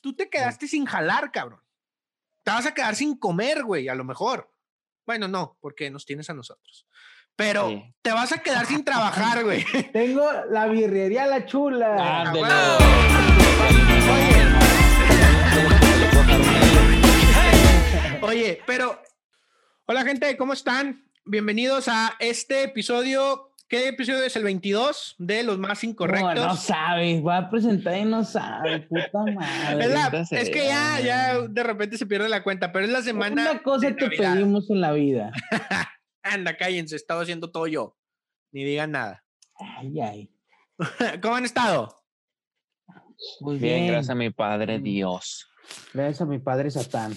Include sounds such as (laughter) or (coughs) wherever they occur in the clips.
tú te quedaste sin jalar, cabrón. Te vas a quedar sin comer, güey, a lo mejor. Bueno, no, porque nos tienes a nosotros. Pero Sí. te vas a quedar sin trabajar, güey. (laughs) Tengo la birrería La Chula. Huevo. (laughs) Oye, pero. Hola, gente, ¿cómo están? Bienvenidos a este episodio. ¿Qué episodio es el 22 de los más No, incorrectos? no sabe, va a presentar y no sabe, puta (laughs) madre. Es, la- es que ya, ya de repente se pierde la cuenta, pero es la semana. Una cosa Navidad. pedimos en la vida. (laughs) Anda, cállense, he estado haciendo todo yo. Ni digan nada. Ay, ay. (laughs) ¿Cómo han estado? Muy Bien, bien. gracias a mi Padre Mm. Dios. Gracias a mi padre Satán.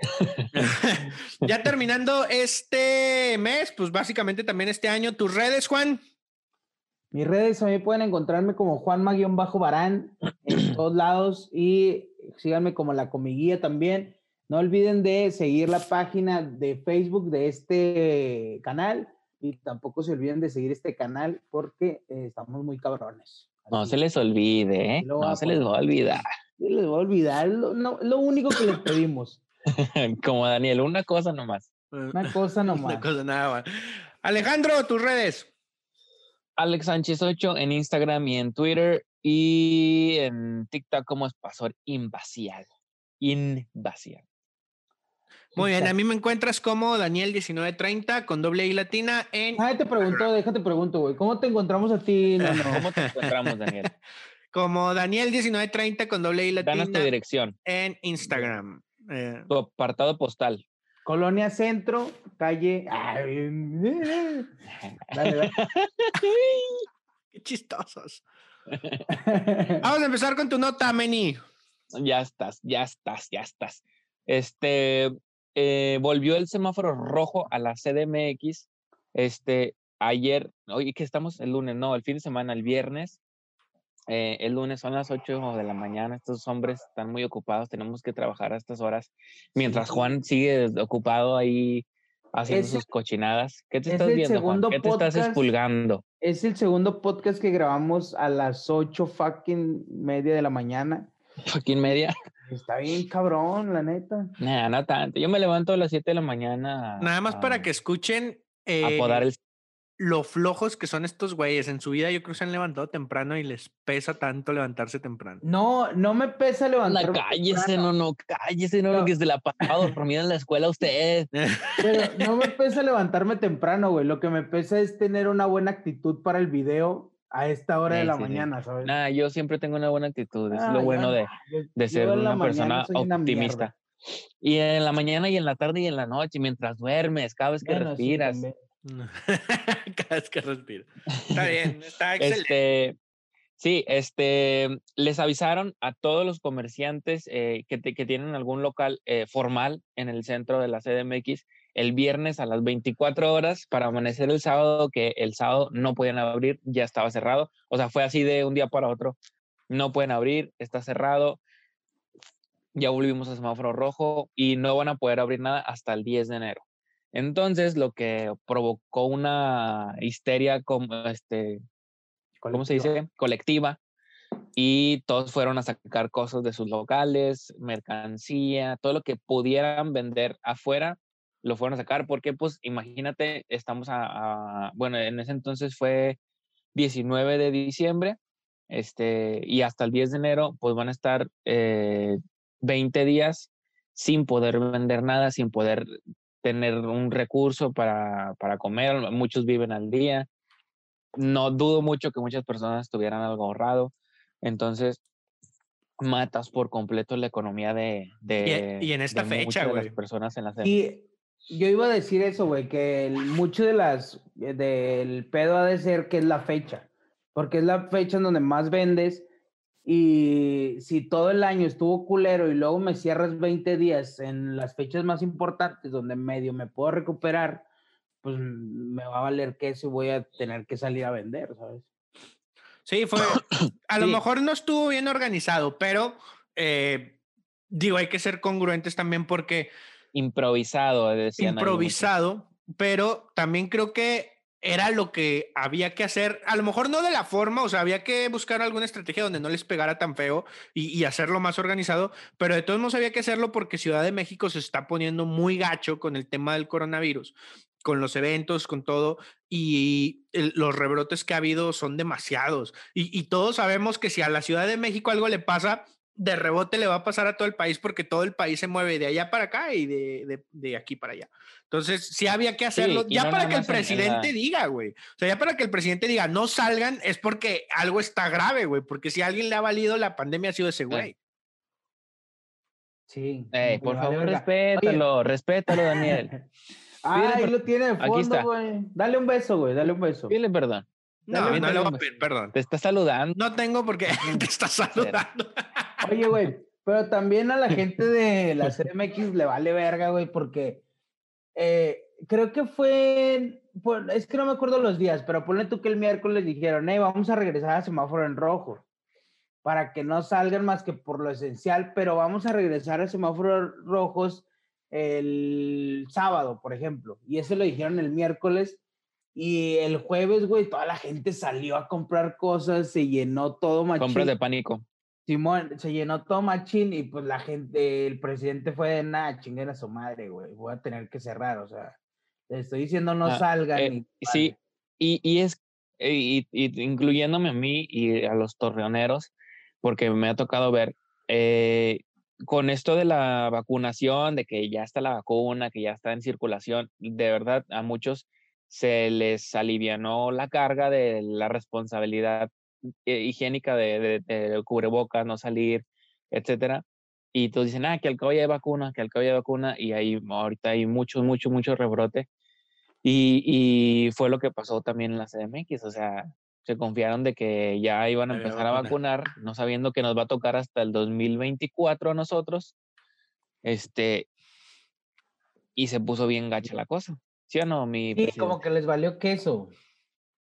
(laughs) ya terminando este mes, pues básicamente también este año, tus redes, Juan. Mis redes también pueden encontrarme como Juanma-Barán en (clears throat) todos lados y síganme como la comiguía también. No olviden de seguir la página de Facebook de este canal y tampoco se olviden de seguir este canal porque eh, estamos muy cabrones. No se les olvide, ¿eh? A No se les va a olvidar. se les va a olvidar, es lo, no- lo único que les pedimos. (laughs) Como Daniel, una cosa nomás. Una cosa (laughs) nomás. Una cosa nada más. Alejandro, tus redes. Alex Sánchez 8 en Instagram y en Twitter y en TikTok como Espasor Invasial. Invasial. Muy bien, a mí me encuentras como Daniel1930 con doble I latina en, Ah, te pregunto, déjate pregunto, güey. ¿Cómo te encontramos a ti? No, no. ¿Cómo te encontramos, Daniel? (laughs) como Daniel1930 con doble I Danos tu latina dirección, en Instagram. Eh, tu apartado postal. Colonia Centro, calle. Ay, (laughs) dale, dale. (laughs) qué chistosos. Vamos a empezar con tu nota, Meni. Ya estás, ya estás, ya estás. Este, eh, volvió el semáforo rojo a la CDMX. Este, ayer, oye, que estamos el lunes, no, el fin de semana, el viernes. Eh, el lunes son las 8 de la mañana. Estos hombres están muy ocupados. Tenemos que trabajar a estas horas. Mientras Sí. Juan sigue ocupado ahí haciendo Es sus cochinadas. ¿Qué te es estás viendo, Juan? ¿Qué te estás podcast expulgando? Es el segundo podcast que grabamos a las 8 fucking media de la mañana. En media. Está bien cabrón, la neta. Nah, no tanto. Yo me levanto a las 7 de la mañana. Nada más para que escuchen a eh, podar el lo flojos que son estos güeyes. En su vida yo creo que se han levantado temprano y les pesa tanto levantarse temprano. No, no me pesa levantarme. cállese, temprano, no, no, cállese, no, No. que se la pasado dormida en la escuela usted. (laughs) Pero no me pesa levantarme temprano, güey. Lo que me pesa es tener una buena actitud para el video a esta hora de la sí, sí. mañana, ¿sabes? Nah, yo siempre tengo una buena actitud, es Ah, lo bueno no, de, de yo ser una persona mañana una optimista. Y en la mañana y en la tarde y en la noche, mientras duermes, cada vez que Bueno, sí, respiras. (laughs) Cada vez que respiro. Está bien, está excelente. Este, sí, este, les avisaron a todos los comerciantes eh, que, te- que tienen algún local eh, formal en el centro de la CDMX el viernes a las 24 horas para amanecer el sábado, que el sábado no podían abrir, ya estaba cerrado. O sea, fue así de un día para otro. No pueden abrir, está cerrado. Ya volvimos a semáforo rojo y no van a poder abrir nada hasta el 10 de enero. Entonces, lo que provocó una histeria como este, ¿cómo se Colectiva. dice? Colectiva. Y todos fueron a sacar cosas de sus locales, mercancía, todo lo que pudieran vender afuera, lo fueron a sacar, porque pues imagínate, estamos a, a- bueno, en ese entonces fue 19 de diciembre, este, y hasta el 10 de enero, pues van a estar eh, 20 días sin poder vender nada, sin poder tener un recurso para, para comer, muchos viven al día no dudo mucho que muchas personas tuvieran algo ahorrado. Entonces, matas por completo la economía de, de y en esta de fecha, güey. las personas en la. Y yo iba a decir eso, güey, que el- mucho de las eh, del pedo ha de ser que es la fecha, porque es la fecha en donde más vendes y si todo el año estuvo culero y luego me cierras 20 días en las fechas más importantes donde medio me puedo recuperar, pues mm, me va a valer queso y voy a tener que salir a vender, ¿sabes? Sí, fue. (coughs) A lo mejor no estuvo bien organizado, pero eh, digo, hay que ser congruentes también porque Improvisado, decían improvisado, pero también creo que era lo que había que hacer, a lo mejor no de la forma, o sea, había que buscar alguna estrategia donde no les pegara tan feo y, hacerlo más organizado, pero de todos modos había que hacerlo porque Ciudad de México se está poniendo muy gacho con el tema del coronavirus, con los eventos, con todo, y los rebrotes que ha habido son demasiados. Y todos sabemos que si a la Ciudad de México algo le pasa, de rebote le va a pasar a todo el país porque todo el país se mueve de allá para acá y de, de, de aquí para allá. Entonces, sí había que hacerlo, sí, ya no para que el presidente en, en la... diga, güey. O sea, ya para que el presidente diga, no salgan, es porque algo está grave, güey. Porque si a alguien le ha valido la pandemia, ha sido ese güey. Sí. Hey, por favor, respétalo, Oye. respétalo, Daniel. (laughs) ah, ahí lo tiene de fondo, güey. Dale un beso, güey, dale un beso. Dile perdón. No, no, no le voy a pedir perdón. Te está saludando. No tengo porque (laughs) te está saludando. Oye, güey, pero también a la gente de la CMX le vale verga, güey, porque eh, creo que fue, es que no me acuerdo los días, pero ponle tú que el miércoles dijeron, hey, vamos a regresar a semáforo en rojo, para que no salgan más que por lo esencial, pero vamos a regresar a semáforos rojos el sábado, por ejemplo, y eso lo dijeron el miércoles, y el jueves, güey, toda la gente salió a comprar cosas, se llenó todo machín. Compras de pánico. Simón, se llenó todo machín y pues la gente, el presidente fue de nada, chinguen a su madre, güey, voy a tener que cerrar, o sea, le estoy diciendo no ah, salgan. Eh, y, sí, y, y es, y, y, incluyéndome a mí y a los torreoneros, porque me ha tocado ver, eh, con esto de la vacunación, de que ya está la vacuna, que ya está en circulación, de verdad a muchos se les alivianó la carga de la responsabilidad eh, higiénica de, de, de, cubrebocas, no salir, etcétera. Y todos dicen, ah, que al cabo ya hay vacuna, que al cabo ya hay vacuna, y ahí ahorita hay mucho, mucho, mucho rebrote. Y, y fue lo que pasó también en la CDMX, o sea, se confiaron de que ya iban a empezar a vacunar, no sabiendo que nos va a tocar hasta el 2024 a nosotros. Este, y se puso bien gacha la cosa. ¿Sí o no, mi Sí, presidente? como que les valió queso.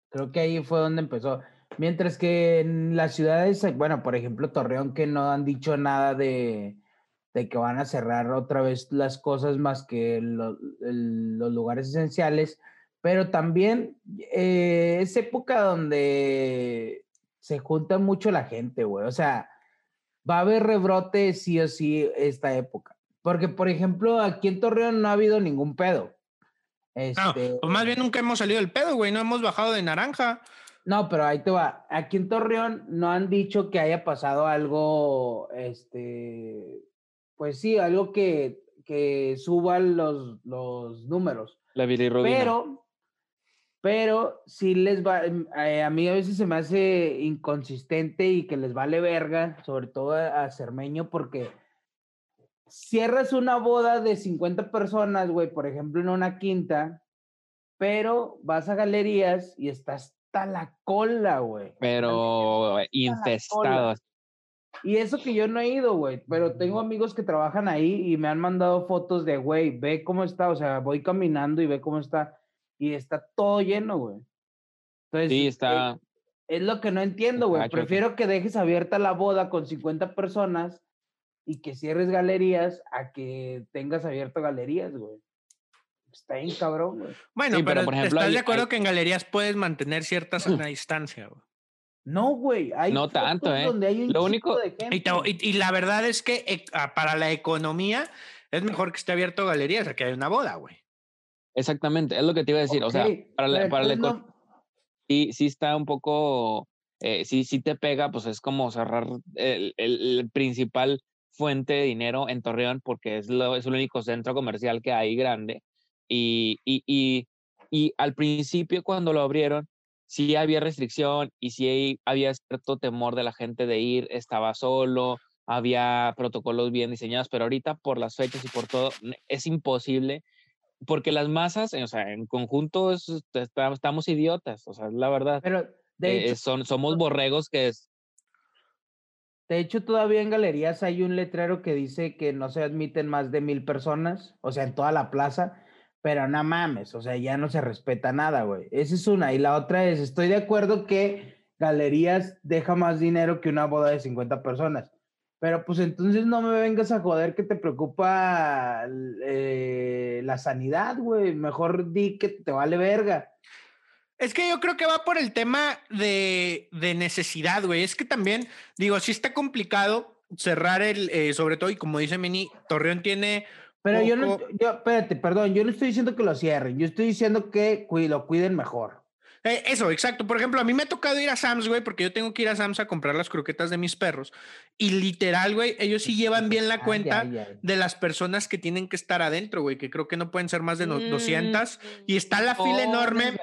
Creo que ahí fue donde empezó. Mientras que en las ciudades, bueno, por ejemplo, Torreón, que no han dicho nada de, de que van a cerrar otra vez las cosas más que lo, el, los lugares esenciales, pero también eh, es época donde se junta mucho la gente, güey. O sea, va a haber rebrote sí o sí esta época. Porque, por ejemplo, aquí en Torreón no ha habido ningún pedo. Este... No, pues más bien nunca hemos salido del pedo, güey. No hemos bajado de naranja. No, pero ahí te va. Aquí en Torreón no han dicho que haya pasado algo, este, pues sí, algo que, que suba los, los números. La bilirrubina. Pero, pero sí les va, eh, a mí a veces se me hace inconsistente y que les vale verga, sobre todo a, a Cermeño, porque cierras una boda de 50 personas, güey, por ejemplo, en una quinta, pero vas a galerías y estás hasta la cola, güey. Pero infestados. Y eso que yo no he ido, güey, pero tengo amigos que trabajan ahí y me han mandado fotos de, güey, ve cómo está, o sea, voy caminando y ve cómo está, y está todo lleno, güey. Entonces, sí, está. Es, es lo que no entiendo, güey. Prefiero que dejes abierta la boda con 50 personas y que cierres galerías a que tengas abierto galerías, güey está bien cabrón, güey. Bueno, sí, pero, pero, por ejemplo, ¿estás hay, de acuerdo hay... que en galerías puedes mantener cierta (clears throat) sana distancia, güey? No, güey. Hay no tanto, ¿eh? Donde hay un Lo único. Y, y, y, la verdad es que eh, para la economía es mejor que esté abierto galerías a que haya una boda, güey. Exactamente, es lo que te iba a decir. Okay, o sea, para la, para la economía. No... Sí, sí está un poco. Eh, sí, sí te pega, pues es como cerrar el, el, el principal fuente de dinero en Torreón porque es, lo, es el único centro comercial que hay grande y, y, y, y, al principio cuando lo abrieron, sí había restricción y sí había cierto temor de la gente de ir, estaba solo, había protocolos bien diseñados, pero ahorita por las fechas y por todo es imposible porque las masas, o sea, en conjunto es, estamos idiotas, o sea, es la verdad. Pero de hecho, eh, son, somos borregos que es... De hecho, todavía en galerías hay un letrero que dice que no se admiten más de mil personas, o sea, en toda la plaza, pero no mames, o sea, ya no se respeta nada, güey. Esa es una. Y la otra es, estoy de acuerdo que galerías deja más dinero que una boda de 50 personas. Pero pues entonces no me vengas a joder que te preocupa eh, la sanidad, güey. Mejor di que te vale verga. Es que yo creo que va por el tema de, de necesidad, güey. Es que también, digo, sí está complicado cerrar el, eh, sobre todo, y como dice Mini, Torreón tiene. Pero yo no, yo, espérate, perdón, yo no estoy diciendo que lo cierren, yo estoy diciendo que lo cuiden mejor. Eh, eso, exacto. Por ejemplo, a mí me ha tocado ir a Sam's, güey, porque yo tengo que ir a Sam's a comprar las croquetas de mis perros. Y literal, güey, ellos sí (laughs) llevan bien la cuenta de las personas que tienen que estar adentro, güey, que creo que no pueden ser más de 200. Y está la fila enorme.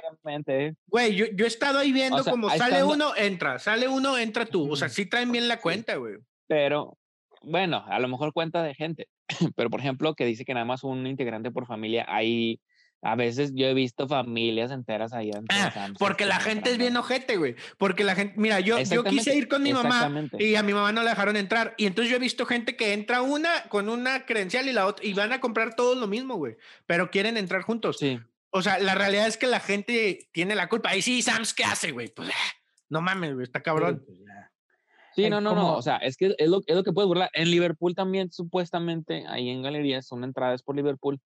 Güey, yo, yo, he estado ahí viendo como sale uno, entra, sale uno, entra tú. O sea, sí traen bien la cuenta, güey. Pero, bueno, a lo mejor cuenta de gente. (laughs) Pero, por ejemplo, que dice que nada más un integrante por familia, hay a veces yo he visto familias enteras ahí. Ah, porque la gente es bien ojete, güey. Porque la gente, mira, yo, yo quise ir con mi mamá y a mi mamá no la dejaron entrar. Y entonces yo he visto gente que entra una con una credencial y la otra y van a comprar todo lo mismo, güey. Pero quieren entrar juntos. Sí. O sea, la realidad es que la gente tiene la culpa. Y sí, Sams, ¿qué hace, güey? Pues ah, no mames, güey, está cabrón. Sí, pues no, no, no. O sea, es que es lo, es lo que puedes burlar. En Liverpool también, supuestamente, ahí en galerías, son entradas por Liverpool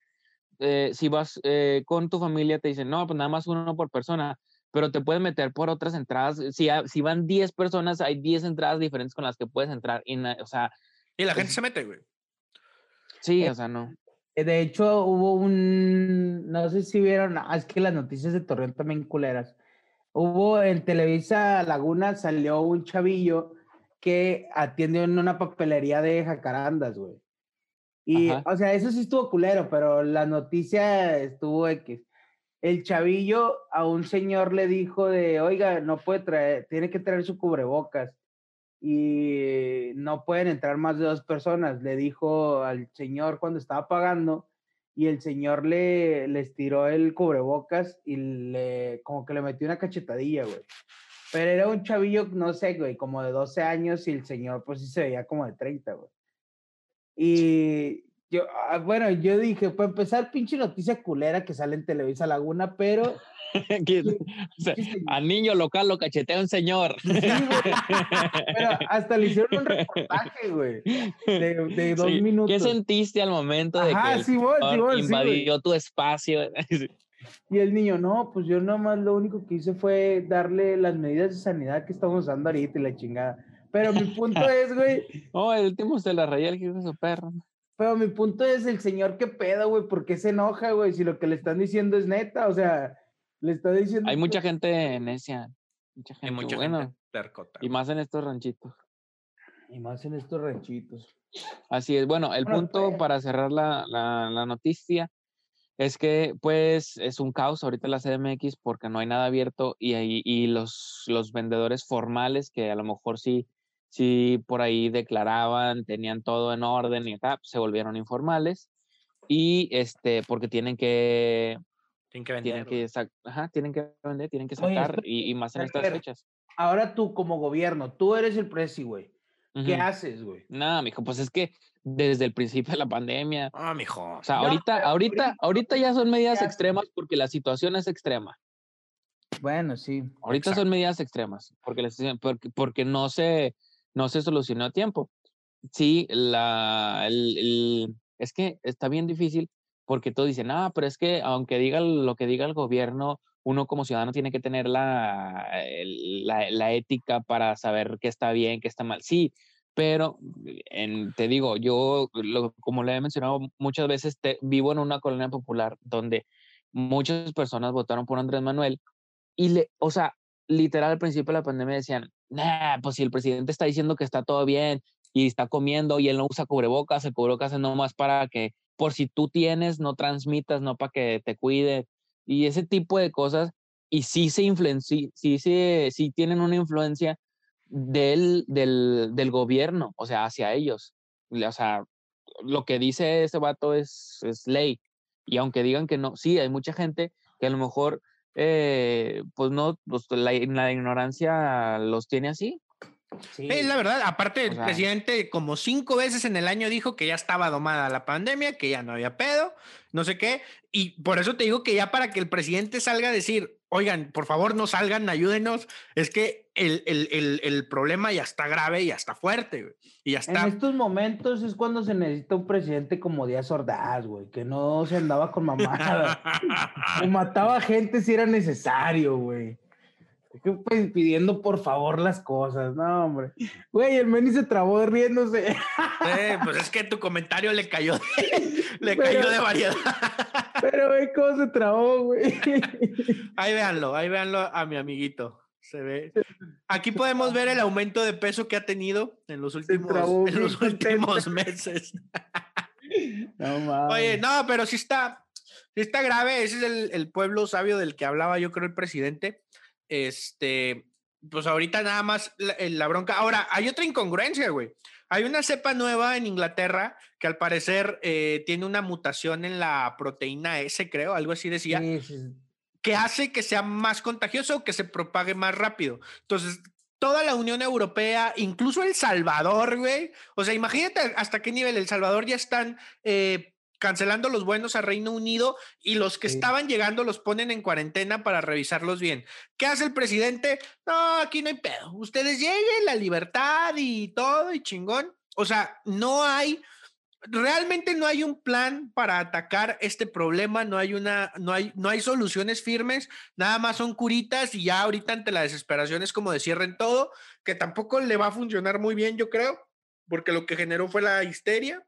eh, si vas eh, con tu familia, te dicen, no, pues nada más uno por persona, pero te puedes meter por otras entradas. Si, si van 10 personas, hay 10 entradas diferentes con las que puedes entrar. Y, o sea, y la gente se mete, güey. Sí, eh, o sea, no. De hecho, hubo un, no sé si vieron, ah, es que las noticias de Torreón también culeras. Hubo en Televisa Laguna, salió un chavillo que atiende en una papelería de jacarandas, güey. Y, o sea, eso sí estuvo culero, pero la noticia estuvo X. El chavillo a un señor le dijo de, oiga, no puede traer, tiene que traer su cubrebocas y no pueden entrar más de dos personas. Le dijo al señor cuando estaba pagando y el señor le, le estiró el cubrebocas y le, como que le metió una cachetadilla, güey. Pero era un chavillo, no sé, güey, como de 12 años y el señor pues sí se veía como de 30, güey. Y yo, ah, bueno, yo dije, para empezar, pinche noticia culera que sale en Televisa Laguna, pero... (laughs) a niño local lo cachetea un señor. (laughs) pero hasta le hicieron un reportaje, güey, de, dos minutos. ¿Qué sentiste al momento de que el invadió tu espacio? (laughs) Y el niño, no, pues yo nomás lo único que hice fue darle las medidas de sanidad que estamos usando ahorita y la chingada. Pero mi punto (laughs) es, güey. Oh, el último se la rayó el hijo de su perro. Pero mi punto es el señor que pedo, güey, ¿por qué se enoja, güey? Si lo que le están diciendo es neta, o sea, le está diciendo. Hay mucha gente necia. Mucha gente. Hay mucha bueno, Y más en estos ranchitos. Y más en estos ranchitos. Así es. Bueno, el punto pues para cerrar la, la, la, noticia es que, pues, es un caos ahorita la CDMX porque no hay nada abierto y, y los, los vendedores formales que a lo mejor sí si por ahí declaraban, tenían todo en orden y acá se volvieron informales y este porque tienen que tienen que vender, tienen que, ajá, tienen que vender, tienen que sacar y, más en estas fechas. Ahora tú como gobierno, tú eres el presi, güey. ¿Qué haces, güey? Nada, mijo, pues es que desde el principio de la pandemia. Ah, mijo. O sea, ahorita, ahorita, ahorita ya son medidas extremas porque la situación es extrema. Bueno, sí. Ahorita son medidas extremas porque, porque, porque no se, no se solucionó a tiempo. Sí, la, el, es que está bien difícil porque todos dicen, ah, pero es que aunque diga lo que diga el gobierno, uno como ciudadano tiene que tener la, la, ética para saber qué está bien, qué está mal. Sí, pero en, te digo, yo, como le he mencionado muchas veces, te, vivo en una colonia popular donde muchas personas votaron por Andrés Manuel y, le, o sea, literal al principio de la pandemia decían, nah, pues si el presidente está diciendo que está todo bien y está comiendo y él no usa cubrebocas, el cubrebocas es nomás para que por si tú tienes, no transmitas, no para que te cuide y ese tipo de cosas. Y sí se influencia, sí, sí, tienen una influencia del, del, del gobierno, o sea, hacia ellos. O sea, lo que dice ese vato es, es ley. Y aunque digan que no, sí, hay mucha gente que a lo mejor eh, pues no, pues la, ignorancia los tiene así Sí. Es la verdad. Aparte, el presidente como cinco veces en el año dijo que ya estaba domada la pandemia, que ya no había pedo, no sé qué. Y por eso te digo que ya para que el presidente salga a decir, oigan, por favor no salgan, ayúdenos, es que el, el, el, problema ya está grave, ya está fuerte, Y ya está. En estos momentos es cuando se necesita un presidente como Díaz Ordaz, güey, que no se andaba con mamadas. (laughs) o mataba gente si era necesario, güey. Pues, pidiendo por favor las cosas, no, hombre. Güey, el Meni se trabó riéndose. pues es que tu comentario le cayó de, (laughs) le cayó de variedad. Pero, güey, cómo se trabó, güey. Ahí véanlo, ahí véanlo a mi amiguito. Se ve. Aquí podemos ver el aumento de peso que ha tenido en los últimos, en los últimos meses. (laughs) No, Oye, no, pero sí está, sí está grave. Ese es el, el pueblo sabio del que hablaba, yo creo, el presidente este, pues ahorita nada más eh, la, bronca. Ahora, hay otra incongruencia, güey. Hay una cepa nueva en Inglaterra que al parecer eh, tiene una mutación en la proteína S, creo, algo así decía, que hace que sea más contagioso o que se propague más rápido. Entonces, toda la Unión Europea, incluso El Salvador, güey. O sea, imagínate hasta qué nivel El Salvador ya están eh, cancelando los buenos a Reino Unido y los que estaban llegando los ponen en cuarentena para revisarlos bien. ¿Qué hace el presidente? No, aquí no hay pedo. Ustedes lleguen, la libertad y todo y chingón. O sea, no hay, realmente no hay un plan para atacar este problema, no hay una, no hay, no hay soluciones firmes, nada más son curitas y ya ahorita ante la desesperación es como de cierren todo, que tampoco le va a funcionar muy bien, yo creo, porque lo que generó fue la histeria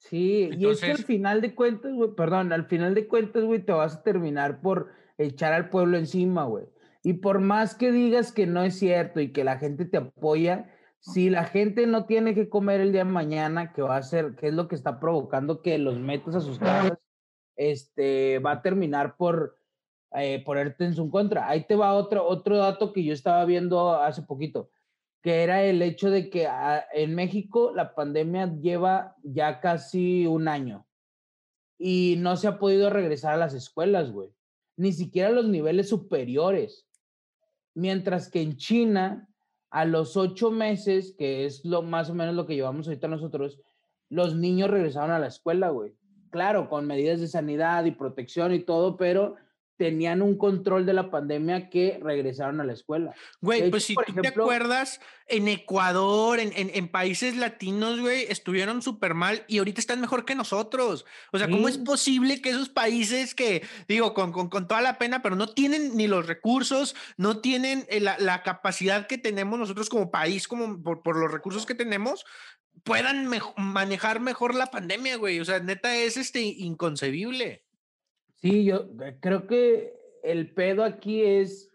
Sí, y es que al final de cuentas, güey, perdón, al final de cuentas, güey, te vas a terminar por echar al pueblo encima, güey. Y por más que digas que no es cierto y que la gente te apoya, si la gente no tiene que comer el día de mañana, que va a ser, que es lo que está provocando que los metas a sus casas, este, va a terminar por eh, ponerte en su contra. Ahí te va otro, otro dato que yo estaba viendo hace poquito que era el hecho de que ah, en México la pandemia lleva ya casi un año y no se ha podido regresar a las escuelas, güey. Ni siquiera a los niveles superiores. Mientras que en China, a los ocho meses, que es lo más o menos lo que llevamos ahorita nosotros, los niños regresaron a la escuela, güey. Claro, con medidas de sanidad y protección y todo, pero tenían un control de la pandemia que regresaron a la escuela. Güey, pues si tú te acuerdas, en Ecuador, en, en, países latinos, güey, estuvieron súper mal y ahorita están mejor que nosotros. O sea, ¿cómo es posible que esos países que, digo, con, con, con, toda la pena, pero no tienen ni los recursos, no tienen eh, la, la capacidad que tenemos nosotros como país, como por, por los recursos que tenemos, puedan manejar mejor la pandemia, güey? O sea, neta, es este inconcebible. Sí, yo eh, creo que el pedo aquí es.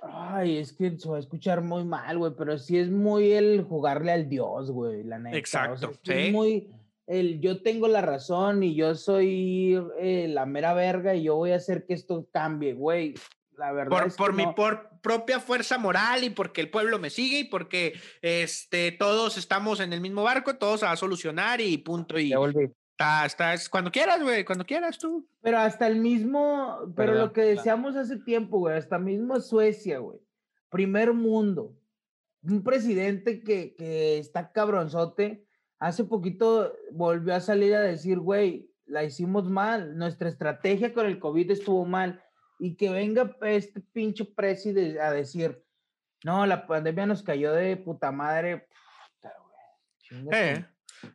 Ay, es que se va a escuchar muy mal, güey, pero sí es muy el jugarle al Dios, güey, la neta. Exacto. sí. Es muy el yo tengo la razón y yo soy eh, la mera verga y yo voy a hacer que esto cambie, güey. La verdad por, es por mi por propia fuerza moral y porque el pueblo me sigue y porque este todos estamos en el mismo barco, todos se va a solucionar y punto y Está, cuando quieras, güey, cuando quieras tú. Pero hasta el mismo, pero lo que decíamos hace tiempo, güey, hasta mismo Suecia, güey. Primer mundo. Un presidente que, que está cabronzote. Hace poquito volvió a salir a decir, güey, la hicimos mal. Nuestra estrategia con el COVID estuvo mal. Y que venga este pinche presidente a decir, no, la pandemia nos cayó de puta madre. Puta, eh,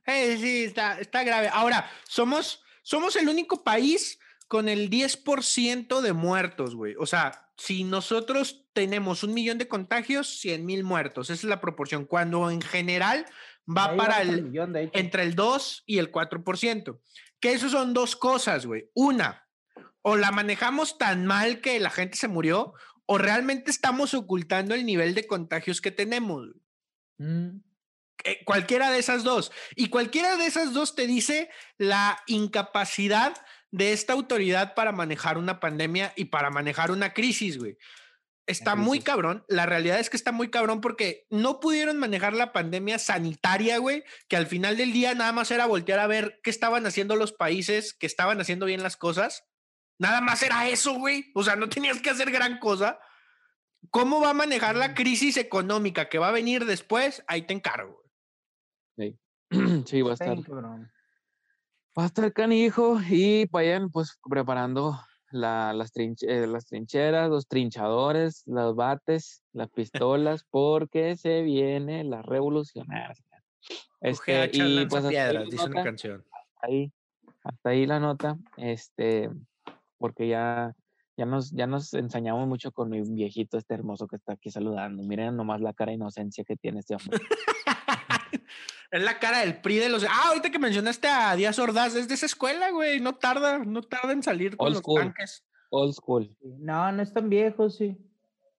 eh, sí, está, está grave. Ahora, somos, somos el único país con el 10% de muertos, güey. O sea, si nosotros tenemos un millón de contagios, 100 mil muertos. Esa es la proporción. Cuando en general va para el, entre el 2 y el 4%. Que eso son dos cosas, güey. Una, o la manejamos tan mal que la gente se murió, o realmente estamos ocultando el nivel de contagios que tenemos. Mm. Eh, cualquiera de esas dos. Y cualquiera de esas dos te dice la incapacidad de esta autoridad para manejar una pandemia y para manejar una crisis, güey. Está muy cabrón. La realidad es que está muy cabrón porque no pudieron manejar la pandemia sanitaria, güey, que al final del día nada más era voltear a ver qué estaban haciendo los países que estaban haciendo bien las cosas. Nada más era eso, güey. O sea, no tenías que hacer gran cosa cómo va a manejar la crisis económica que va a venir después, ahí te encargo. Sí, (clears throat) sí va a estar. Va a estar canijo y vayan pues preparando la, las, eh, las trincheras, los trinchadores, los bates, las pistolas, porque se viene la revolucionaria. Este, y pues piedras, dice una canción. Ahí, hasta ahí la nota, este, porque ya, ya, nos, ya nos ensañamos mucho con mi viejito este hermoso que está aquí saludando. Miren nomás la cara de inocencia que tiene este hombre. (laughs) (laughs) es la cara del PRI de los. Ah, ahorita que mencionaste a Díaz Ordaz, es de esa escuela, güey. No tarda, no tarda en salir con los tanques. Old school. No, no es tan viejo, sí.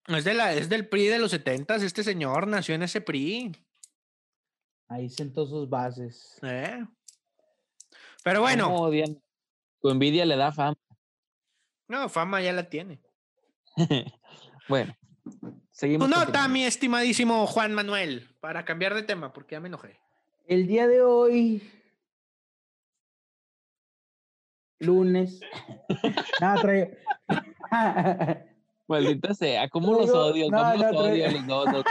Es, de la, es del PRI de los setentas. Este señor nació en ese PRI. Ahí sentó sus bases. Eh. Pero bueno. Tu envidia le da fama. No, fama ya la tiene. (laughs) bueno, seguimos. nota, mi estimadísimo Juan Manuel, para cambiar de tema, porque ya me enojé. El día de hoy, lunes. (laughs) no, trae... (laughs) Maldita sea, ¿cómo los odio? ¿Cómo los odio? Los, Los,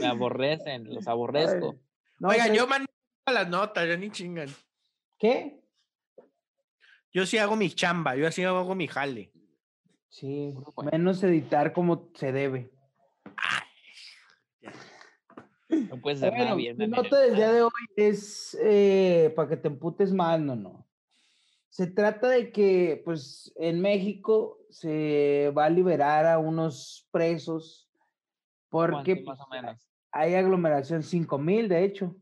me aborrecen, los aborrezco. Oiga, yo mando las notas, ya ni chingan. ¿Qué? Yo sí hago mi chamba, yo así hago mi jale. Sí, menos editar como se debe. No puedes ser nada bien. Mi nota del día de hoy es eh, para que te emputes más, no, no. Se trata de que, pues, en México se va a liberar a unos presos porque más o menos? hay aglomeración, 5 mil, de hecho.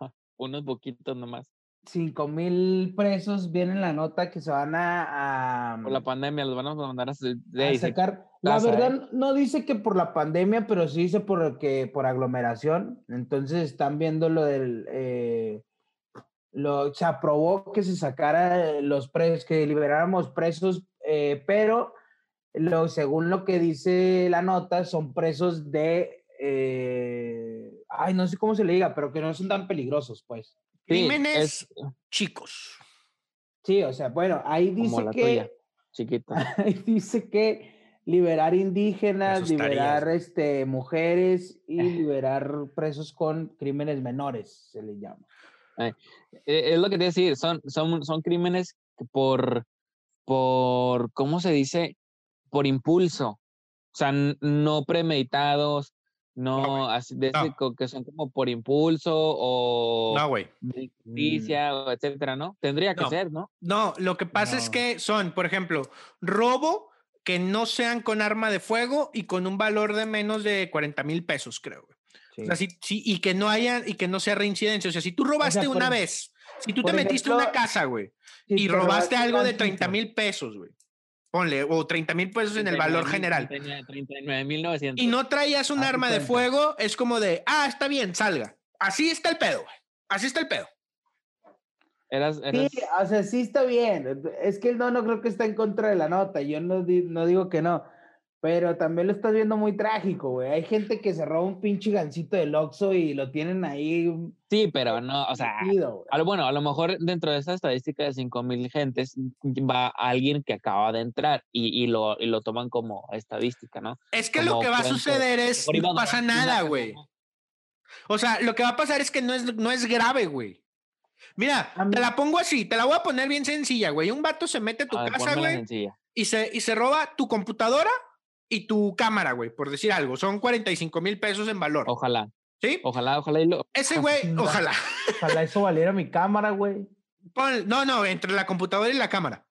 (laughs) unos poquitos nomás. 5 mil presos, viene la nota que se van a... por la pandemia, los van a mandar a, sacar. La verdad, ¿eh? no dice que por la pandemia, pero sí dice por, que, por aglomeración. Entonces están viendo lo del... Eh, lo, se aprobó que se sacara los presos, que liberáramos presos, eh, pero lo, según lo que dice la nota, son presos de, ay, no sé cómo se le diga, pero que no son tan peligrosos, pues. Crímenes chicos. Sí, o sea, bueno, ahí dice que, (laughs) ahí dice que liberar indígenas, liberar este, mujeres y (laughs) liberar presos con crímenes menores, se le llama. E, es lo que te decir, son, son, son crímenes por, por, ¿cómo se dice? Por impulso. O sea, no premeditados, no, así de que son como por impulso o no, güey. justicia, etcétera, ¿no? Tendría que ser, ¿no? No, lo que pasa es que son, por ejemplo, robo que no sean con arma de fuego y con un valor de menos de 40 mil pesos, creo. O sea, sí, y que no haya, y que no sea reincidencia. O sea, si tú robaste una vez, si tú te metiste en una casa, güey, y robaste algo de 30 mil pesos, güey, ponle, o 30 mil pesos en el valor general. 39.900. Y no traías un arma de fuego, es como de, ah, está bien, salga. Así está el pedo, güey. Así está el pedo. Eras, Sí, o sea, sí está bien. Es que no, no creo que está en contra de la nota. Yo no, no digo que no. Pero también lo estás viendo muy trágico, güey. Hay gente que se roba un pinche gancito del Oxxo y lo tienen ahí. Sí, pero no, o sea, a lo, bueno, a lo mejor dentro de esa estadística de 5 mil gentes va alguien que acaba de entrar y, y, lo, y lo toman como estadística, ¿no? Es que lo que va a suceder es, no pasa nada, güey. O sea, lo que va a pasar es que no es, no es grave, güey. Mira, te la pongo así, te la voy a poner bien sencilla, güey. Un vato se mete a tu casa, güey, y se, y se roba tu computadora y tu cámara, güey, por decir algo. Son 45 mil pesos en valor. Ojalá. ¿Sí? Ojalá, ojalá. Y lo... Ese güey, (laughs) ojalá. Ojalá eso valiera mi cámara, güey. No, no, entre la computadora y la cámara.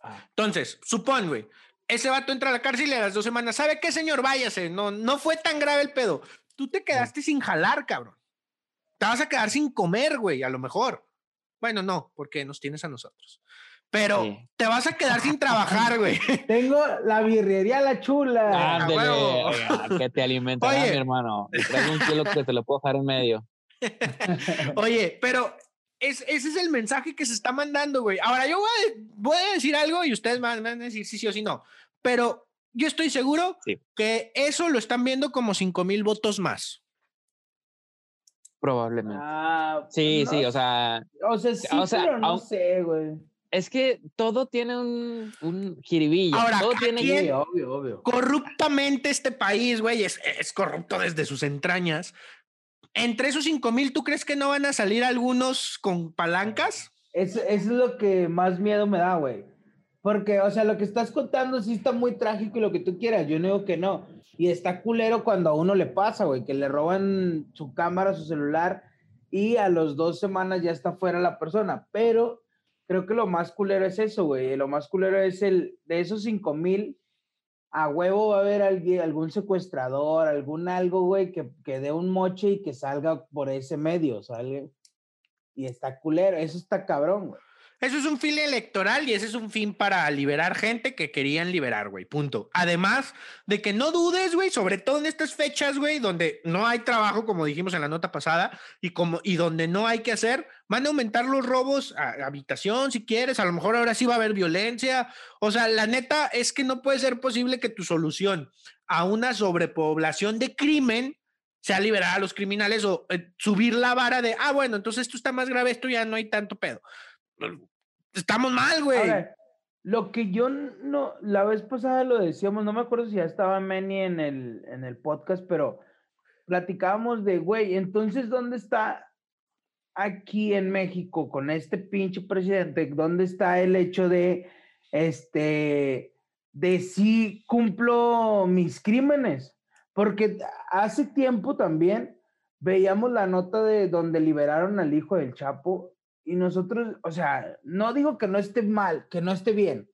Ah. Entonces, supón, güey, ese vato entra a la cárcel y a las dos semanas, ¿sabe qué, señor? Váyase. No, no fue tan grave el pedo. Tú te quedaste sin jalar, cabrón. Te vas a quedar sin comer, güey, a lo mejor. Bueno, no, porque nos tienes a nosotros. Pero te vas a quedar sin trabajar, güey. (laughs) Tengo la birrería La Chula. Ándale, que te alimentará, mi hermano. Traigo un kilo que te lo puedo dejar en medio. (laughs) Oye, pero es, ese es el mensaje que se está mandando, güey. Ahora, yo voy a, decir algo y ustedes van a decir sí, sí o sí no. Pero yo estoy seguro que eso lo están viendo como 5 mil votos más. Probablemente. Ah, sí, sí, o sea. O sea, sí, pero no sé, güey. Es que todo tiene un, un jiribillo. Ahora, todo obvio, obvio. Corruptamente este país, güey, es, es corrupto desde sus entrañas. Entre esos cinco mil, ¿tú crees que no van a salir algunos con palancas? Eso, eso es lo que más miedo me da, güey. Porque, o sea, lo que estás contando sí está muy trágico y lo que tú quieras. Yo no digo que no. Y está culero cuando a uno le pasa, güey, que le roban su cámara, su celular y a los dos semanas ya está fuera la persona. Pero creo que lo más culero es eso, güey. Lo más culero es el de esos cinco mil. A huevo va a haber algún secuestrador, algún algo, güey, que, que dé un moche y que salga por ese medio, ¿sale? Y está culero, eso está cabrón, güey. Eso es un fin electoral y ese es un fin para liberar gente que querían liberar, güey. Punto. Además de que no dudes, güey, sobre todo en estas fechas, güey, donde no hay trabajo, como dijimos en la nota pasada, y como y donde no hay que hacer, van a aumentar los robos a habitación, si quieres. A lo mejor ahora sí va a haber violencia. O sea, la neta es que no puede ser posible que tu solución a una sobrepoblación de crimen sea liberar a los criminales o eh, subir la vara de, ah, bueno, entonces esto está más grave, esto ya no hay tanto pedo. Estamos mal, güey. Lo que yo no, la vez pasada lo decíamos, no me acuerdo si ya estaba Manny en el, en el podcast, pero platicábamos de, güey, entonces, ¿dónde está aquí en México con este pinche presidente? ¿Dónde está el hecho de, este, de si cumplo mis crímenes? Porque hace tiempo también veíamos la nota de donde liberaron al hijo del Chapo y nosotros, o sea, no digo que no esté mal, que no esté bien,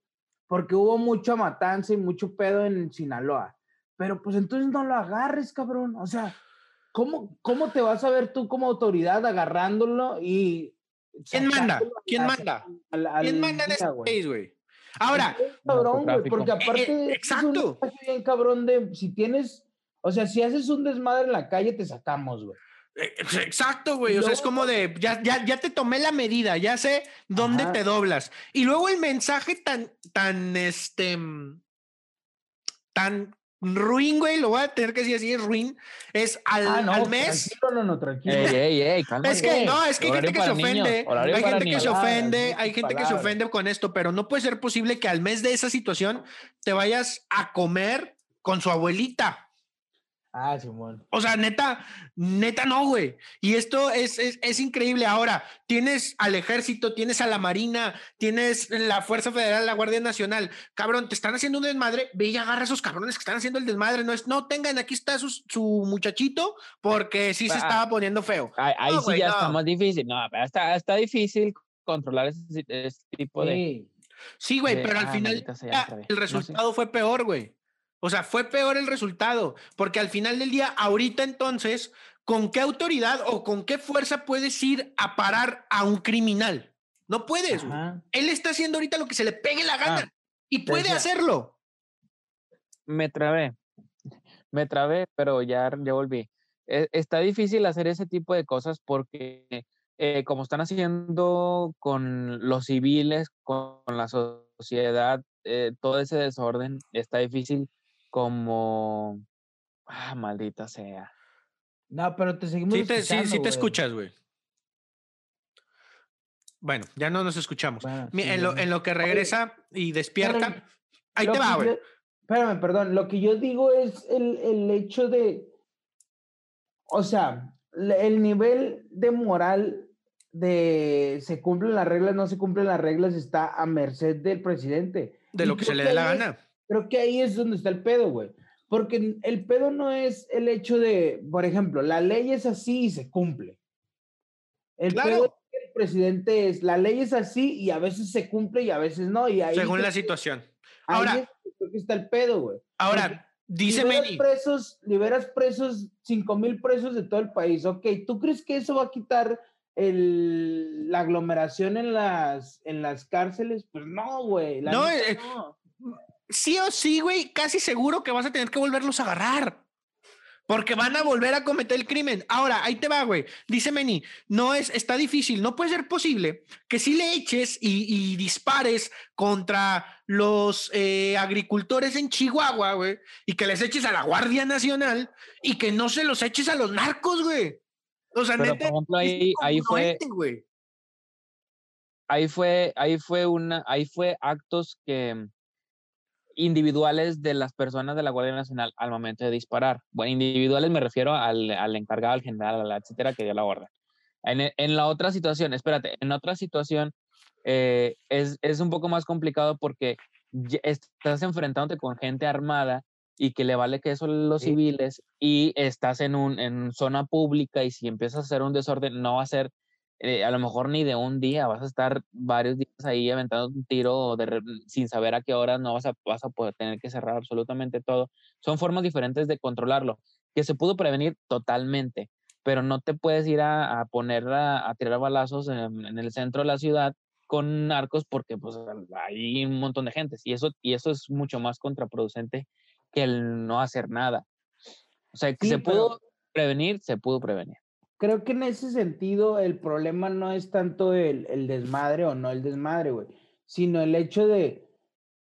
porque hubo mucha matanza y mucho pedo en Sinaloa, pero pues entonces no lo agarres, cabrón, o sea, ¿cómo, cómo te vas a ver tú como autoridad agarrándolo y... ¿Quién manda? ¿Quién a- manda? al- al ¿Quién manda en este güey? país, güey? Ahora, Está cabrón, güey, porque aparte Eh, eh, es un exacto. bien cabrón de si tienes, o sea, si haces un desmadre en la calle te sacamos, güey. Eh, exacto, güey. O sea, es como de, ya, ya, ya te tomé la medida, ya sé dónde Ajá. te doblas. Y luego el mensaje tan, tan, este, tan ruin, güey, lo voy a tener que decir así, es ruin, es al, Ah, no, al mes. tranquilo, no, no, tranquilo. Ey, ey, ey, cálmate. Es que no, es que hay gente que se ofende, hay gente que se ofende, hay gente que se ofende con esto, pero no puede ser posible que al mes de esa situación te vayas a comer con su abuelita. Ah, Simón. O sea, neta, neta no, güey. Y esto es, es, es increíble. Ahora, tienes al ejército, tienes a la marina, tienes la Fuerza Federal, la Guardia Nacional. Cabrón, te están haciendo un desmadre, ve y agarra a esos cabrones que están haciendo el desmadre. No es, no, tengan, aquí está su, su muchachito, porque sí se Ah. estaba poniendo feo. Ahí, ahí No, sí güey, ya no. está más difícil. No, pero está, está difícil controlar ese, ese tipo de. Sí. Sí, güey, de- pero al ah, final el No sé. resultado fue peor, güey. O sea, fue peor el resultado, porque al final del día, ahorita entonces, ¿con qué autoridad o con qué fuerza puedes ir a parar a un criminal? No puedes. Él está haciendo ahorita lo que se le pegue la gana Ah, y puede hacerlo. Me trabé. Me trabé, pero ya, ya volví. E- Está difícil hacer ese tipo de cosas porque, eh, como están haciendo con los civiles, con la sociedad, eh, todo ese desorden, está difícil como. Ah, maldita sea. No, pero te seguimos Sí te, sí, sí te escuchas, güey. Bueno, ya no nos escuchamos. Bueno, Mi- sí, en, lo, en lo que regresa y despierta, ahí te va, güey. Espérame, perdón. Lo que yo digo es el, el hecho de. O sea, el nivel de moral de se cumplen las reglas, no se cumplen las reglas, está a merced del presidente. De lo que se le dé la gana. Creo que ahí es donde está el pedo, güey. Porque el pedo no es el hecho de, por ejemplo, la ley es así y se cumple. El Claro. pedo es que el presidente es, la ley es así y a veces se cumple y a veces no. Y ahí Según la que- situación. ahí Ahora- es- creo que está el pedo, güey. Porque Ahora, dice liberas Meni. presos, liberas presos, cinco mil presos de todo el país. Ok, ¿tú crees que eso va a quitar el, la aglomeración en las, en las cárceles? Pues no, güey. No, eh, no. Sí o sí, güey, casi seguro que vas a tener que volverlos a agarrar. Porque van a volver a cometer el crimen. Ahora, ahí te va, güey. Dice Meni, no es, está difícil. No puede ser posible que si le eches y, y dispares contra los eh, agricultores en Chihuahua, güey, y que les eches a la Guardia Nacional y que no se los eches a los narcos, güey. O sea, Pero, neta, por ejemplo, ahí, ahí fue, güey. ahí fue, ahí fue una, ahí fue actos que individuales de las personas de la Guardia Nacional al momento de disparar. Bueno, individuales me refiero al, al encargado, al general, etcétera, que dio la orden. En, en, la otra situación, espérate, en otra situación eh, es, es, un poco más complicado porque estás enfrentándote con gente armada y que le vale que eso los civiles y estás en, un, en zona pública y si empiezas a hacer un desorden no va a ser eh, a lo mejor ni de un día, vas a estar varios días ahí aventando un tiro de, sin saber a qué hora no vas a, vas a poder tener que cerrar absolutamente todo. Son formas diferentes de controlarlo, que se pudo prevenir totalmente, pero no te puedes ir a, a poner a, tirar balazos en, en, el centro de la ciudad con arcos porque pues hay un montón de gente y eso, y eso es mucho más contraproducente que el no hacer nada. O sea, que se pudo prevenir, se pudo prevenir. Creo que en ese sentido el problema no es tanto el, el desmadre o no el desmadre, güey, sino el hecho de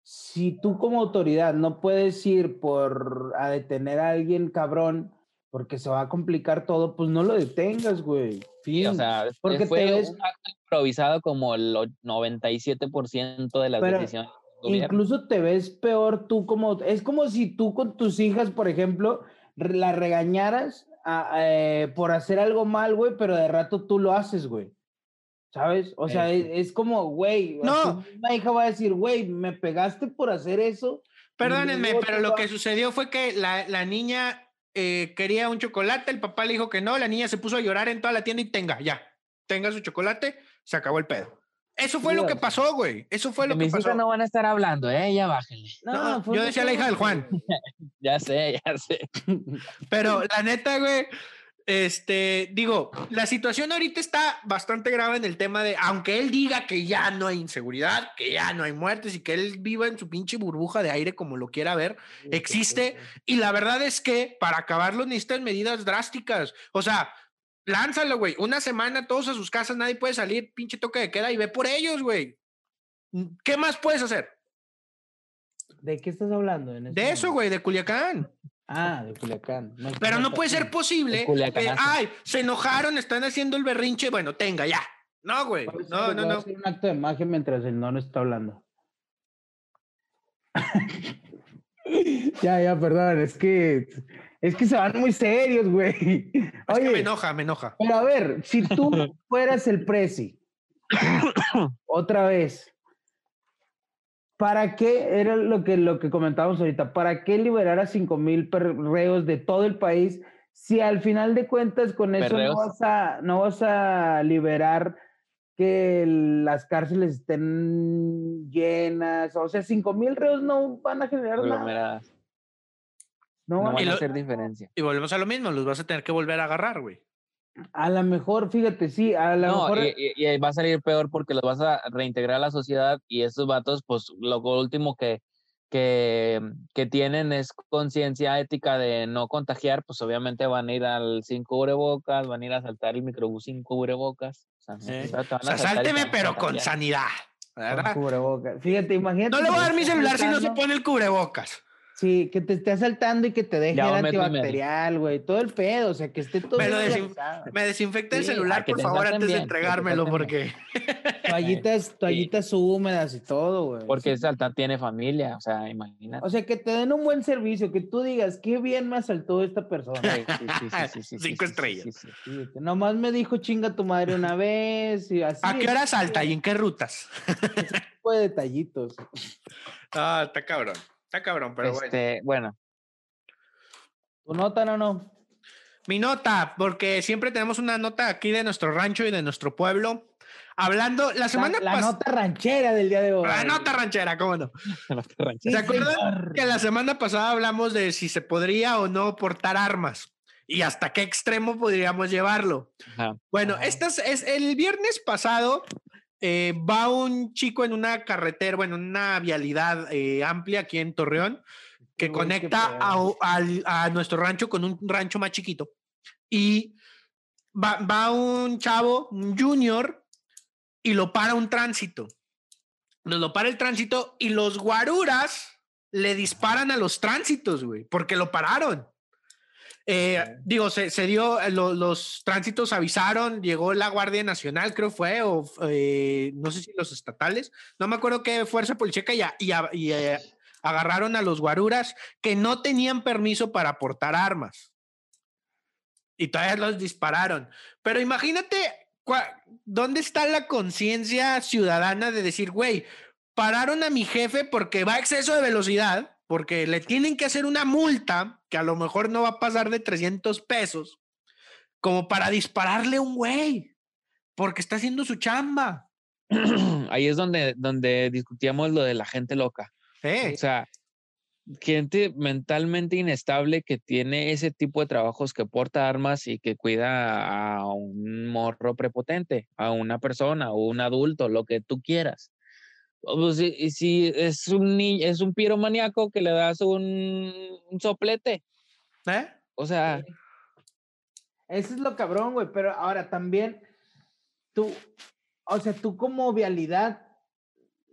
si tú como autoridad no puedes ir por a detener a alguien cabrón porque se va a complicar todo, pues no lo detengas, güey. O sea, porque fue te ves... un acto improvisado como el 97% de las decisiones Incluso te ves peor tú como, es como si tú con tus hijas, por ejemplo, la regañaras eh, por hacer algo mal, güey, pero de rato tú lo haces, güey. ¿Sabes? O sea, es, como, güey, no. una hija va a decir, güey, me pegaste por hacer eso. Perdónenme, pero lo que sucedió fue que la, la niña eh, quería un chocolate, el papá le dijo que no, la niña se puso a llorar en toda la tienda y tenga, ya, tenga su chocolate, se acabó el pedo. Eso fue lo que pasó, güey. Eso fue lo que pasó. no van a estar hablando, ¿eh? Ya bájenle. No, yo decía la hija del Juan. (laughs) ya sé, ya sé. (laughs) Pero la neta, güey, este, digo, la situación ahorita está bastante grave en el tema de, aunque él diga que ya no hay inseguridad, que ya no hay muertes y que él viva en su pinche burbuja de aire como lo quiera ver, existe. Y la verdad es que para acabarlo necesitan medidas drásticas. O sea, lánzalo, güey. Una semana todos a sus casas, nadie puede salir, pinche toque de queda y ve por ellos, güey. ¿Qué más puedes hacer? ¿De qué estás hablando? En de eso, güey, de Culiacán. Ah, de Culiacán. Pero no puede ser posible. Que, ay, se enojaron, están haciendo el berrinche. Bueno, tenga, ya. No, güey. No, no, no. un acto de magia mientras el no está hablando. (laughs) ya, ya, perdón. Es que es que se van muy serios, güey. Oye, me enoja, me enoja. Pero a ver, si tú (laughs) fueras el presi, otra vez, ¿para qué, era lo que, lo que comentábamos ahorita, ¿para qué liberar a 5 mil perreos de todo el país si al final de cuentas con eso no vas, a, no vas a liberar que las cárceles estén llenas? O sea, 5 mil reos no van a generar nada. No, van a hacer diferencia. Y volvemos a lo mismo, los vas a tener que volver a agarrar, güey. A lo mejor, fíjate, sí, a lo mejor. Y, y, va a salir peor porque los vas a reintegrar a la sociedad y esos vatos, pues lo último que, que, que tienen es conciencia ética de no contagiar, pues obviamente van a ir al sin cubrebocas, van a ir a saltar el microbús sin cubrebocas. O sea, sálteme, pero con sanidad. ¿verdad? Con cubrebocas. Fíjate, imagínate. No le voy a dar mi celular si no se pone el cubrebocas. Sí, que te esté asaltando y que te deje el antibacterial, güey. Todo el pedo, o sea, que esté todo. Me, me desinfecta el celular, por favor, antes de entregármelo, porque. (laughs) Toallitas, toallitas húmedas y todo, güey. Porque saltar tiene familia, o sea, imagínate. O sea, que te den un buen servicio, que tú digas, qué bien me asaltó esta persona. Sí, sí, sí, Cinco estrellas. Nomás me dijo chinga tu madre una vez y así. ¿A qué hora salta y en qué rutas? Ese tipo de detallitos. (laughs) Ah, está cabrón cabrón, pero este, bueno. ¿Tu nota, no, no? Mi nota, porque siempre tenemos una nota aquí de nuestro rancho y de nuestro pueblo. Hablando, la semana pasada. La nota ranchera del día de hoy. La nota ranchera, ¿cómo no? (laughs) ¿Se acuerdan que la semana pasada hablamos de si se podría o no portar armas? y hasta qué extremo podríamos llevarlo. Bueno, Estas, es el viernes pasado eh, va un chico en una carretera, bueno, en una vialidad eh, amplia aquí en Torreón, que conecta a, nuestro rancho con un rancho más chiquito. Y va, un chavo, un junior, y lo para un tránsito. Nos lo para el tránsito y los guaruras le disparan a los tránsitos, güey, porque lo pararon. Eh, digo, se, se dio, eh, lo- los tránsitos avisaron, llegó la Guardia Nacional, creo fue, o eh, no sé si los estatales, no me acuerdo qué fuerza policíaca y, a- y a- y, agarraron a los guaruras que no tenían permiso para portar armas. Y todavía los dispararon. Pero imagínate, ¿dónde está la conciencia ciudadana de decir, güey, pararon a mi jefe porque va a exceso de velocidad, porque le tienen que hacer una multa que a lo mejor no va a pasar de 300 pesos, como para dispararle a un güey, porque está haciendo su chamba. (clears throat) Ahí es donde, donde discutíamos lo de la gente loca. ¿eh? O sea, gente mentalmente inestable que tiene ese tipo de trabajos que porta armas y que cuida a un morro prepotente, a una persona o un adulto, lo que tú quieras. O pues, si, es un ni- es un piromaníaco que le das un, un soplete, ¿Eh? o sea, Eso es lo cabrón, güey. Pero ahora también, tú, o sea, tú como vialidad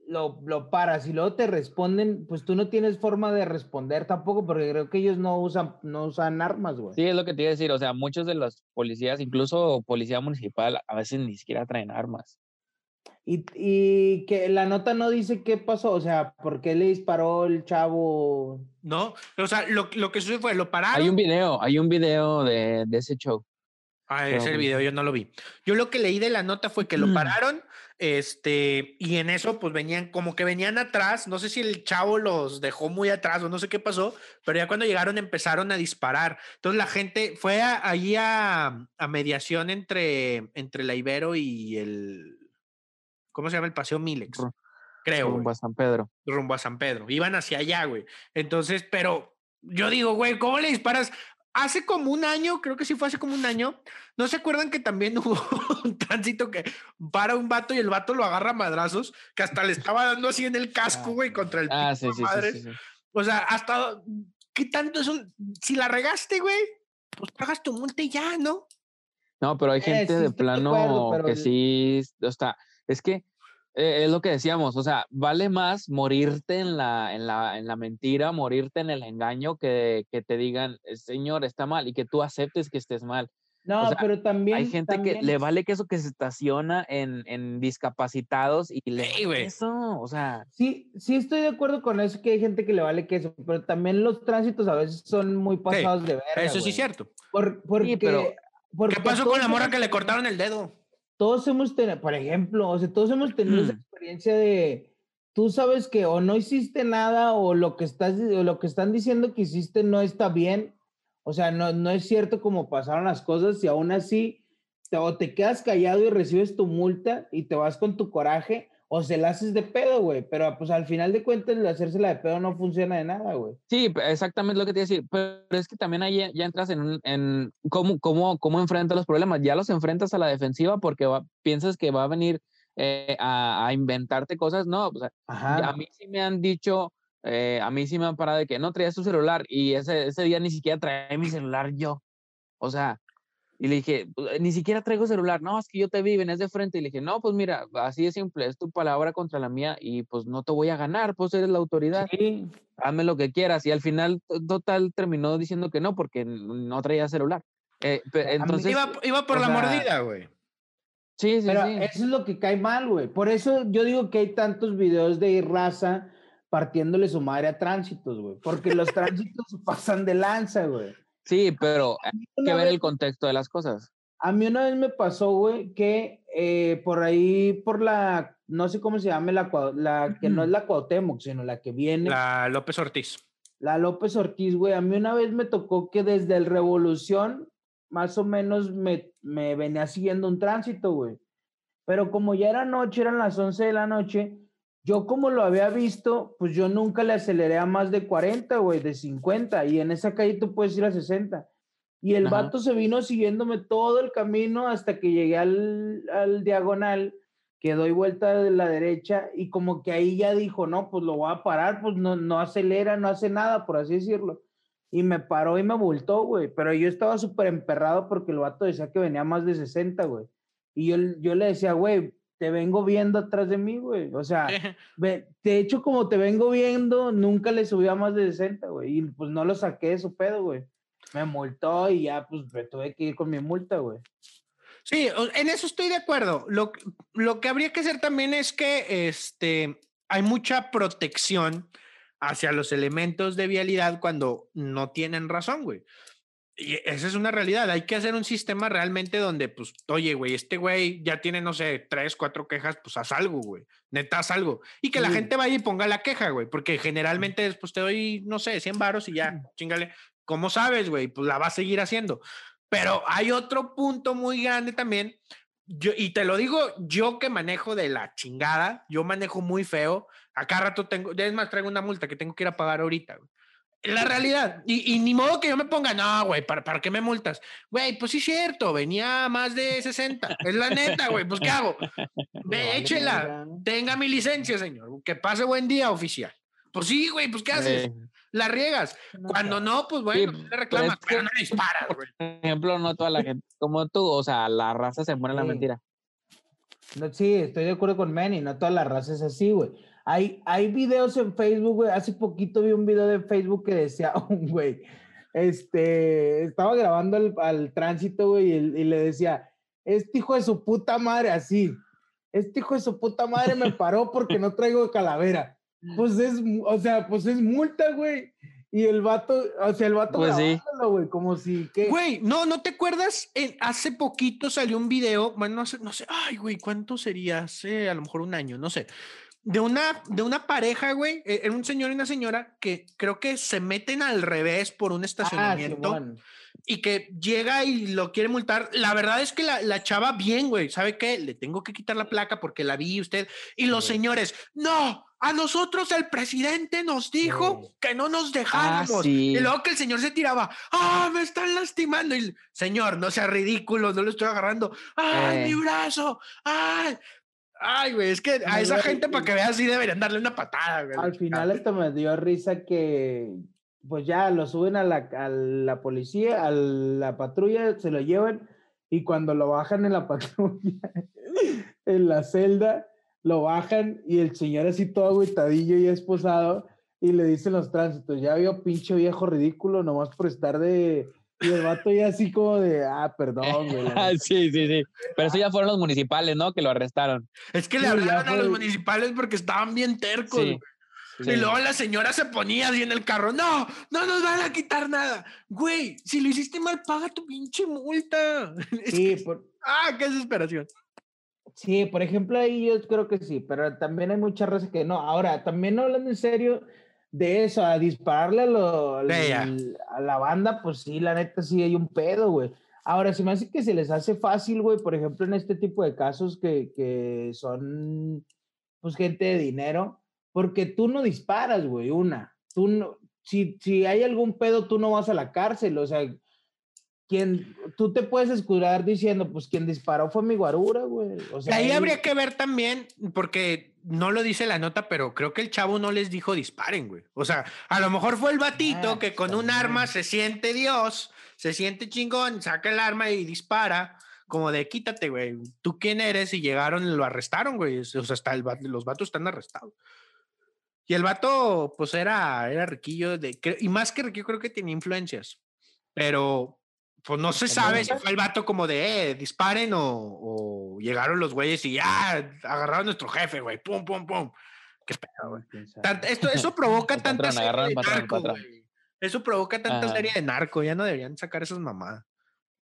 lo, lo paras y luego te responden, pues tú no tienes forma de responder tampoco, porque creo que ellos no usan, no usan armas, güey. sí es lo que te iba a decir, o sea, muchos de los policías, incluso policía municipal, a veces ni siquiera traen armas. Y, y que la nota no dice qué pasó, o sea, por qué le disparó el chavo. No, o sea, lo, lo que sucedió fue, lo pararon. Hay un video, hay un video de, de ese show. Ah, Pero ese video yo no lo vi. Yo lo que leí de la nota fue que lo Mm. pararon, este, y en eso pues venían, como que venían atrás, no sé si el chavo los dejó muy atrás o no sé qué pasó, pero ya cuando llegaron empezaron a disparar. Entonces la gente fue a- allí a, a mediación entre, entre la Ibero y el, ¿cómo se llama? El Paseo Milex. Creo. rumbo a San Pedro. rumbo a San Pedro. Iban hacia allá, güey. Entonces, pero yo digo, güey, ¿cómo le disparas? Hace como un año, creo que sí fue hace como un año, ¿no se acuerdan que también (laughs) hubo un tránsito que para un vato y el vato lo agarra a madrazos, que hasta le estaba dando así en el casco, Ah, güey, contra el Ah, sí, sí, sí, madres? sí, sí. O sea, hasta, ¿qué tanto es un, si la regaste, güey, pues pagas tu multa y ya, ¿no? No, pero hay Eh, gente sí de plano acuerdo, pero que el- sí, o sea, es que eh, es lo que decíamos, o sea, vale más morirte en la, en la, en la mentira, morirte en el engaño, que, que te digan, "Eh, señor, está mal, y que tú aceptes que estés mal. No, sea, pero también. Hay gente que también- le vale que eso que se estaciona en, en discapacitados y le Ey, vale güey. eso, o sea, Sí, sí estoy de acuerdo con eso, que hay gente que le vale queso, pero también los tránsitos a veces son muy pasados de verga. Eso sí es cierto. Por- porque, pero- porque ¿Qué pasó con la hemos que le cortaron el dedo? Todos hemos tenido, por ejemplo, o sea, todos hemos tenido esa Mm. experiencia de, tú sabes que o no hiciste nada o lo que estás, o lo que están diciendo que hiciste no está bien, o sea, no, no es cierto como pasaron las cosas y aún así te, o te quedas callado y recibes tu multa y te vas con tu coraje o se la haces de pedo, güey, pero pues al final de cuentas el hacérsela de pedo no funciona de nada, güey. Sí, exactamente lo que te iba a decir, pero es que también ahí ya, entras en, un- en cómo, cómo, cómo enfrentas los problemas. Ya los enfrentas a la defensiva porque va- piensas que va a venir eh, a, a inventarte cosas. No, o sea, Ajá. a mí sí me han dicho, eh, a mí sí me han parado de que no traías tu celular y ese, ese día ni siquiera traía mi celular yo. O sea, y le dije, "Pues, ni siquiera traigo celular. No, es que yo te vi, venías de frente. Y le dije, no, pues mira, así de simple, es tu palabra contra la mía y pues no te voy a ganar, pues eres la autoridad Sí, hazme lo que quieras. Y al final, to- total, terminó diciendo que no, porque no traía celular. Eh, pe- A mí entonces, Iba, iba por la sea, mordida, güey. sí, sí, Pero sí. eso es lo que cae mal, güey. Por eso yo digo que hay tantos videos de raza partiéndole su madre a tránsitos, güey. Porque los tránsitos (laughs) pasan de lanza, güey. Sí, pero hay que ver vez- el contexto de las cosas. A mí una vez me pasó, güey, que eh, por ahí, por la, no sé cómo se llama, la, la que no es la Cuauhtémoc, sino la que viene, la, La López Ortiz. López Ortiz, güey. A mí una vez me tocó que desde el Revolución, más o menos, me, me venía siguiendo un tránsito, güey. Pero como ya era noche, eran las 11 de la noche, yo como lo había visto, pues yo nunca le aceleré a más de 40, güey, de 50. Y en esa calle tú puedes ir a 60. Y el Ajá. vato se vino siguiéndome todo el camino hasta que llegué al, al diagonal, que doy vuelta de la derecha y como que ahí ya dijo, no, pues lo voy a parar, pues no, no acelera, no hace nada, por así decirlo. Y me paró y me multó, güey. Pero yo estaba súper emperrado porque el vato decía que venía más de 60, güey. Y yo, yo le decía, güey, te vengo viendo atrás de mí, güey. O sea, ve- de hecho, como te vengo viendo, nunca le subí a más de 60, güey. Y pues no lo saqué de su pedo, güey. me multó y ya, pues me tuve que ir con mi multa, güey. Sí, en eso estoy de acuerdo. Lo, lo que habría que hacer también es que este, hay mucha protección hacia los elementos de vialidad cuando no tienen razón, güey. Y esa es una realidad. Hay que hacer un sistema realmente donde, pues, oye, güey, este güey ya tiene, no sé, tres, cuatro quejas, pues haz algo, güey. Neta, haz algo. Y que la gente vaya y ponga la queja, güey. Porque generalmente después te doy, no sé, 100 varos y ya, (clears throat) chingale. ¿Cómo sabes, güey? Pues la va a seguir haciendo. Pero hay otro punto muy grande también. Yo, y te lo digo yo que manejo de la chingada, yo manejo muy feo. Acá rato tengo, es más, traigo una multa que tengo que ir a pagar ahorita. Güey la realidad. Y, ni modo que yo me ponga, no, güey, ¿para, ¿para qué me multas? Güey, pues sí es cierto, venía más de 60. Es la neta, güey, pues ¿qué hago? (laughs) Ve, échela, tenga mi licencia, señor. Que pase buen día, oficial. Pues sí, güey, pues ¿qué haces? La riegas. Cuando no, pues bueno, le reclamas, pero, no le disparas, güey. Por ejemplo, no toda la gente, como tú, o sea, la raza se muere en la mentira. No, sí, estoy de acuerdo con Manny, no toda la raza es así, güey. Hay, hay videos en Facebook, güey. Hace poquito vi un video de Facebook que decía (laughs) un güey, este, estaba grabando al, tránsito, güey, y, le decía, este hijo de su puta madre, así, este hijo de su puta madre me paró porque no traigo calavera. (laughs) Pues es, o sea, pues es multa, güey. Y el vato, o sea, el vato pues güey, como si que. Güey, no, ¿no te acuerdas? hace poquito salió un video, bueno, no sé, no sé, ay, güey, ¿cuánto sería? Hace a lo mejor un año, no sé de una, de una pareja, güey, e, era un señor y una señora que creo que se meten al revés por un ah, estacionamiento y que llega y lo quiere multar. La verdad es que la, la chava, bien, güey, ¿sabe qué? Le tengo que quitar la placa porque la vi usted. Y los señores, no, a nosotros el presidente nos dijo que no nos ah, dejáramos. Y luego que el señor se tiraba, ah, me están lastimando. Y señor, no sea ridículo, no lo estoy agarrando. Ay, mi eh. brazo, ay. Ay, güey, es que a esa gente para que veas sí deberían darle una patada, güey. Al final esto me dio risa que pues ya lo suben a la, a la policía, a la patrulla, se lo llevan y cuando lo bajan en la (laughs) patrulla, en la celda, lo bajan y el señor así todo agüitadillo y esposado y le dicen los tránsitos, ya vio pinche viejo ridículo nomás por estar de, y el vato ya así como de, ah, perdón, güey. (laughs) sí, sí, sí. Pero eso ya fueron los municipales, ¿no? Que lo arrestaron. Es que le hablaron a los municipales porque estaban bien tercos. Sí. Y luego la señora se ponía así en el carro, no, no nos van a quitar nada. Güey, si lo hiciste mal, paga tu pinche multa. (laughs) Sí, por... Ah, qué desesperación. Sí, por ejemplo, ahí yo creo que sí, pero también hay muchas razones que no. Ahora, también hablando en serio, de eso, a dispararle a, la banda, pues sí, la neta sí hay un pedo, güey. Ahora, se me hace que se les hace fácil, güey, por ejemplo, en este tipo de casos que, que son, pues, gente de dinero, porque tú no disparas, güey, una. Tú no, si, si hay algún pedo, tú no vas a la cárcel, o sea, quien, tú te puedes escudar diciendo, pues quien disparó fue mi guarura, güey. O sea, ahí habría que ver también, porque no lo dice la nota, pero creo que el chavo no les dijo disparen, güey. O sea, a lo mejor fue el batito ah, que con un arma se siente Dios, se siente chingón, saca el arma y dispara. Como de quítate, güey. ¿Tú quién eres? Y llegaron y lo arrestaron, güey. O sea, hasta el, los vatos están arrestados. Y el vato, pues era, era riquillo, de, y más que riquillo, creo que tenía influencias. Pero pues no se sabe si fue el vato como de, eh, disparen o, llegaron los güeyes y ya agarraron a nuestro jefe, güey, pum, pum, pum. Qué pedo, güey. Esto, eso (laughs) provoca tanta serie de narco, güey. Eso provoca tanta serie de narco, ya no deberían sacar esas mamadas.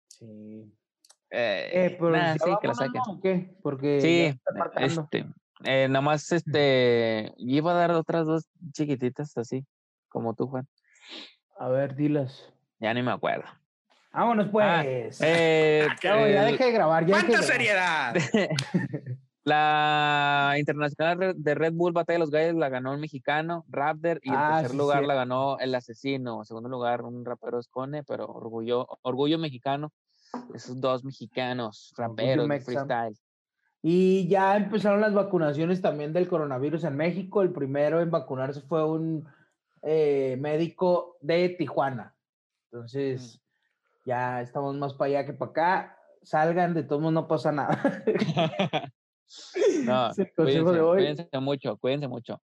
Sí. Eh, eh pero sí, que la saquen. ¿o qué? Porque sí, este, eh, nomás este, iba a dar otras dos chiquititas así, como tú, Juan. A ver, dilas. Ya ni me acuerdo. Vámonos ah, pues. Eh, (laughs) ya dejé de grabar. ¿Cuánta seriedad? (laughs) la internacional de Red Bull Batalla de los Gallos la ganó un mexicano, Raptor, y en ah, tercer lugar la ganó el asesino. En segundo lugar, un rapero Escone, pero orgullo, orgullo mexicano. Esos dos mexicanos, raperos de freestyle. Y ya empezaron las vacunaciones también del coronavirus en México. El primero en vacunarse fue un eh, médico de Tijuana. Entonces, ya estamos más para allá que para acá, salgan, de todos modos no pasa nada. (laughs) no, cuídense, mucho, cuídense mucho.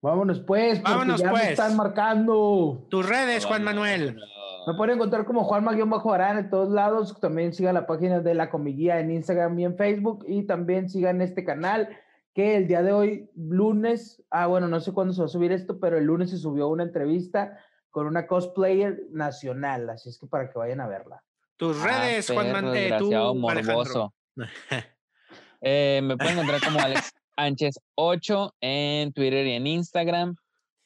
Vámonos pues, vámonos ya pues. están marcando. Tus redes, Juan Manuel. Me pueden encontrar como Juanma-Arán en todos lados. También sigan la página de La Comiguía en Instagram y en Facebook. Y también sigan este canal que el día de hoy, lunes, ah, bueno, no sé cuándo se va a subir esto, pero el lunes se subió una entrevista con una cosplayer nacional. Así es que para que vayan a verla. Tus ah, redes, Juan eh, tú, morboso. (laughs) eh, me pueden encontrar como Alex Sánchez 8 en Twitter y en Instagram.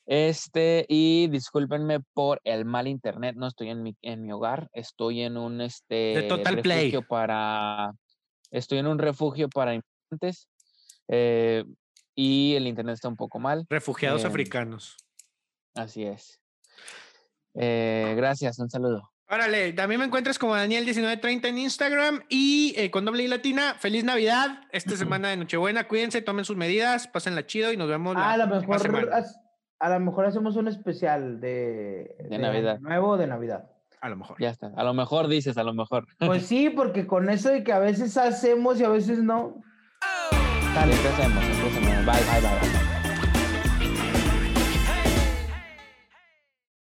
Este, y discúlpenme por el mal internet, no estoy en mi, en mi hogar, estoy en un este Total refugio para estoy en un refugio para inmigrantes eh, y el internet está un poco mal. Refugiados em, africanos. Así es. Eh, gracias, un saludo. Órale, también me encuentras como Daniel1930 en Instagram y eh, con doble y latina. Feliz Navidad, esta (clears throat) semana de Nochebuena. Cuídense, tomen sus medidas, pásenla chido y nos vemos. Ah, a lo mejor, a, lo mejor hacemos un especial de, de, Navidad. Nuevo de Navidad. A lo mejor. Ya está. A lo mejor dices, a lo mejor. Pues sí, porque con eso de que a veces hacemos y a veces no. Dale, empecemos, empecemos. Bye, bye, bye. bye.